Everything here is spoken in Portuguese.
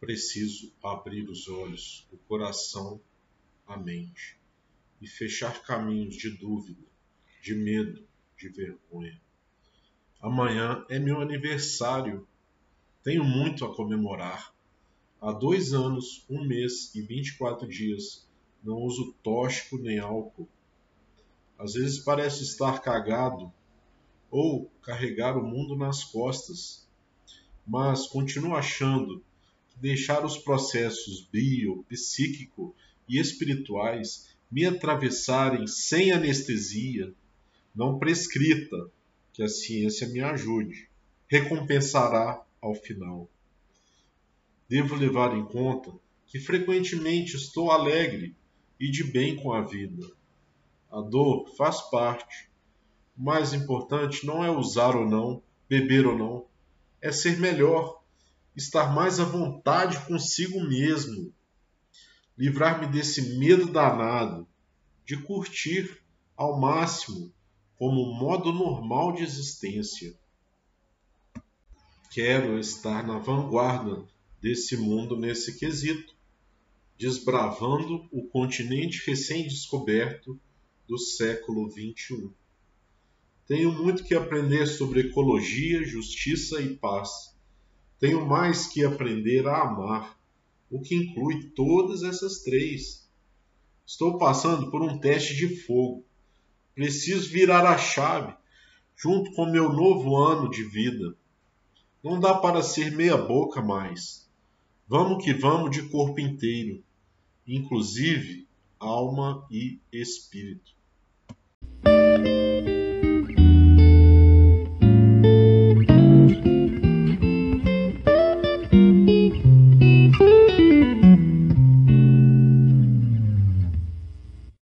preciso abrir os olhos, o coração, a mente e fechar caminhos de dúvida, de medo, de vergonha. Amanhã é meu aniversário. Tenho muito a comemorar. Há dois anos, um mês e 24 dias não uso tóxico nem álcool. Às vezes parece estar cagado ou carregar o mundo nas costas, mas continuo achando deixar os processos bio, psíquico e espirituais me atravessarem sem anestesia, não prescrita, que a ciência me ajude, recompensará ao final. Devo levar em conta que frequentemente estou alegre e de bem com a vida. A dor faz parte. O mais importante não é usar ou não, beber ou não, é ser melhor, estar mais à vontade consigo mesmo, livrar-me desse medo danado de curtir ao máximo como modo normal de existência. Quero estar na vanguarda desse mundo nesse quesito desbravando o continente recém-descoberto do século XXI. Tenho muito que aprender sobre ecologia, justiça e paz. Tenho mais que aprender a amar, o que inclui todas essas três. Estou passando por um teste de fogo. Preciso virar a chave junto com meu novo ano de vida. Não dá para ser meia boca mais. Vamos que vamos de corpo inteiro inclusive alma e espírito.